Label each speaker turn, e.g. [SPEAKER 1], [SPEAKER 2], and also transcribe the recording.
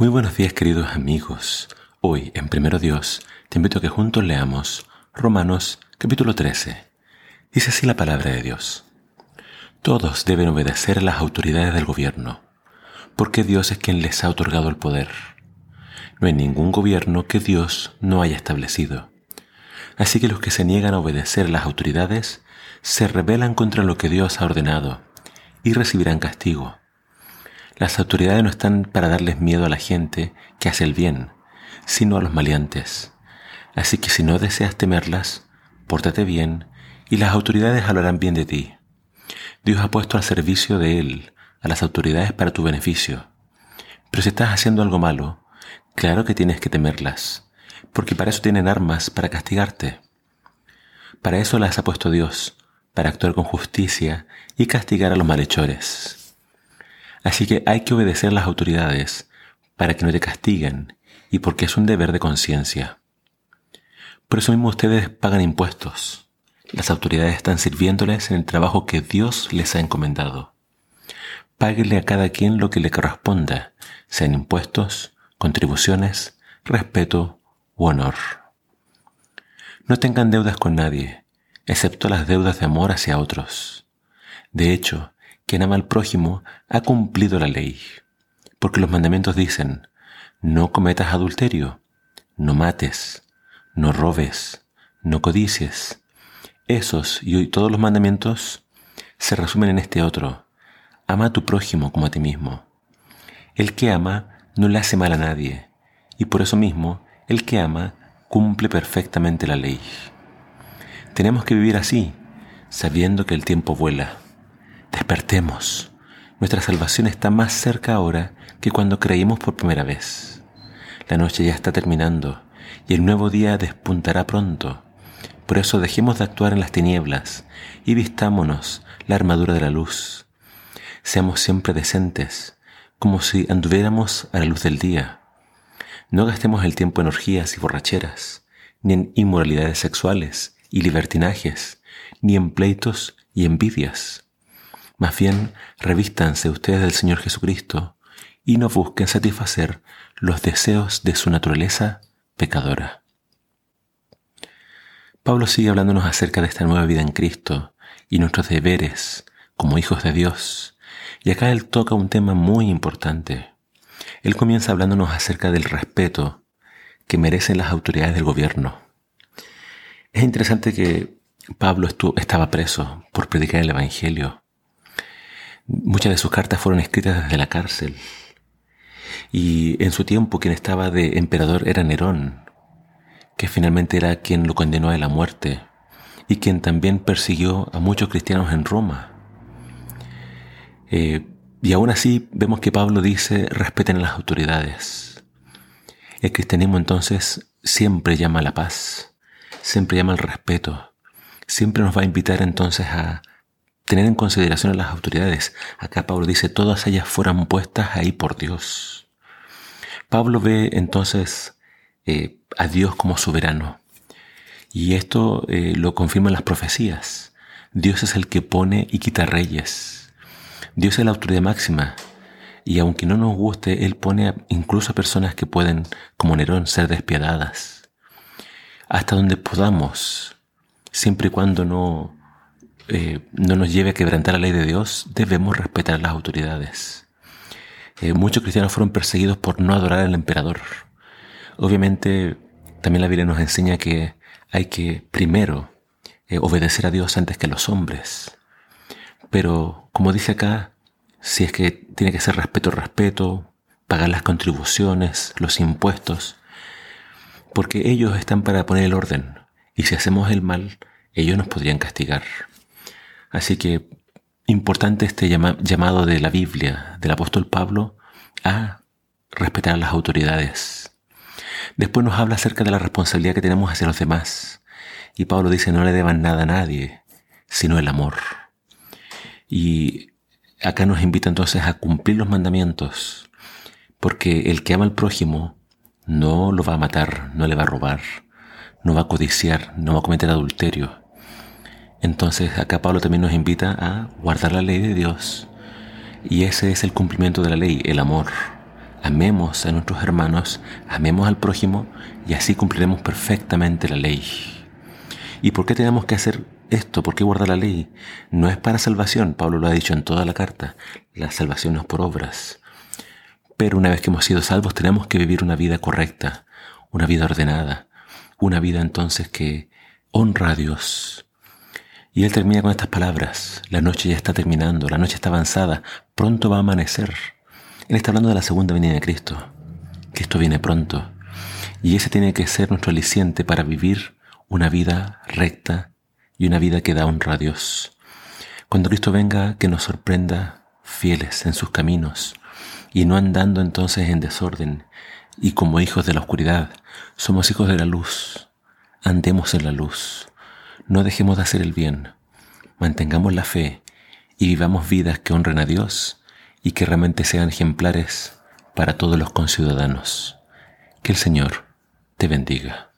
[SPEAKER 1] Muy buenos días queridos amigos. Hoy en Primero Dios te invito a que juntos leamos Romanos capítulo 13. Dice así la palabra de Dios. Todos deben obedecer a las autoridades del gobierno, porque Dios es quien les ha otorgado el poder. No hay ningún gobierno que Dios no haya establecido. Así que los que se niegan a obedecer a las autoridades se rebelan contra lo que Dios ha ordenado y recibirán castigo. Las autoridades no están para darles miedo a la gente que hace el bien, sino a los maleantes. Así que si no deseas temerlas, pórtate bien y las autoridades hablarán bien de ti. Dios ha puesto al servicio de Él a las autoridades para tu beneficio. Pero si estás haciendo algo malo, claro que tienes que temerlas, porque para eso tienen armas para castigarte. Para eso las ha puesto Dios, para actuar con justicia y castigar a los malhechores. Así que hay que obedecer las autoridades para que no te castiguen y porque es un deber de conciencia. Por eso mismo ustedes pagan impuestos. Las autoridades están sirviéndoles en el trabajo que Dios les ha encomendado. Páguenle a cada quien lo que le corresponda, sean impuestos, contribuciones, respeto u honor. No tengan deudas con nadie, excepto las deudas de amor hacia otros. De hecho, quien ama al prójimo ha cumplido la ley. Porque los mandamientos dicen, no cometas adulterio, no mates, no robes, no codicies. Esos y todos los mandamientos se resumen en este otro, ama a tu prójimo como a ti mismo. El que ama no le hace mal a nadie, y por eso mismo el que ama cumple perfectamente la ley. Tenemos que vivir así, sabiendo que el tiempo vuela. Despertemos. Nuestra salvación está más cerca ahora que cuando creímos por primera vez. La noche ya está terminando y el nuevo día despuntará pronto. Por eso dejemos de actuar en las tinieblas y vistámonos la armadura de la luz. Seamos siempre decentes, como si anduviéramos a la luz del día. No gastemos el tiempo en orgías y borracheras, ni en inmoralidades sexuales y libertinajes, ni en pleitos y envidias más bien, revístanse ustedes del Señor Jesucristo y no busquen satisfacer los deseos de su naturaleza pecadora. Pablo sigue hablándonos acerca de esta nueva vida en Cristo y nuestros deberes como hijos de Dios. Y acá él toca un tema muy importante. Él comienza hablándonos acerca del respeto que merecen las autoridades del gobierno. Es interesante que Pablo estaba preso por predicar el Evangelio Muchas de sus cartas fueron escritas desde la cárcel. Y en su tiempo quien estaba de emperador era Nerón, que finalmente era quien lo condenó a la muerte y quien también persiguió a muchos cristianos en Roma. Eh, y aún así vemos que Pablo dice respeten a las autoridades. El cristianismo entonces siempre llama a la paz, siempre llama al respeto, siempre nos va a invitar entonces a tener en consideración a las autoridades. Acá Pablo dice, todas ellas fueran puestas ahí por Dios. Pablo ve entonces eh, a Dios como soberano. Y esto eh, lo confirman las profecías. Dios es el que pone y quita reyes. Dios es la autoridad máxima. Y aunque no nos guste, Él pone incluso a personas que pueden, como Nerón, ser despiadadas. Hasta donde podamos, siempre y cuando no, eh, no nos lleve a quebrantar la ley de Dios, debemos respetar las autoridades. Eh, muchos cristianos fueron perseguidos por no adorar al emperador. Obviamente, también la Biblia nos enseña que hay que primero eh, obedecer a Dios antes que a los hombres. Pero, como dice acá, si es que tiene que ser respeto, respeto, pagar las contribuciones, los impuestos, porque ellos están para poner el orden, y si hacemos el mal, ellos nos podrían castigar. Así que importante este llamado de la Biblia, del apóstol Pablo, a respetar a las autoridades. Después nos habla acerca de la responsabilidad que tenemos hacia los demás. Y Pablo dice, no le deban nada a nadie, sino el amor. Y acá nos invita entonces a cumplir los mandamientos, porque el que ama al prójimo no lo va a matar, no le va a robar, no va a codiciar, no va a cometer adulterio, entonces acá Pablo también nos invita a guardar la ley de Dios. Y ese es el cumplimiento de la ley, el amor. amemos a nuestros hermanos, amemos al prójimo y así cumpliremos perfectamente la ley. ¿Y por qué tenemos que hacer esto? ¿Por qué guardar la ley? No es para salvación, Pablo lo ha dicho en toda la carta. La salvación no es por obras. Pero una vez que hemos sido salvos tenemos que vivir una vida correcta, una vida ordenada, una vida entonces que honra a Dios. Y él termina con estas palabras, la noche ya está terminando, la noche está avanzada, pronto va a amanecer. Él está hablando de la segunda venida de Cristo, que esto viene pronto. Y ese tiene que ser nuestro aliciente para vivir una vida recta y una vida que da honra a Dios. Cuando Cristo venga, que nos sorprenda fieles en sus caminos y no andando entonces en desorden y como hijos de la oscuridad, somos hijos de la luz. Andemos en la luz. No dejemos de hacer el bien. Mantengamos la fe y vivamos vidas que honren a Dios y que realmente sean ejemplares para todos los conciudadanos. Que el Señor te bendiga.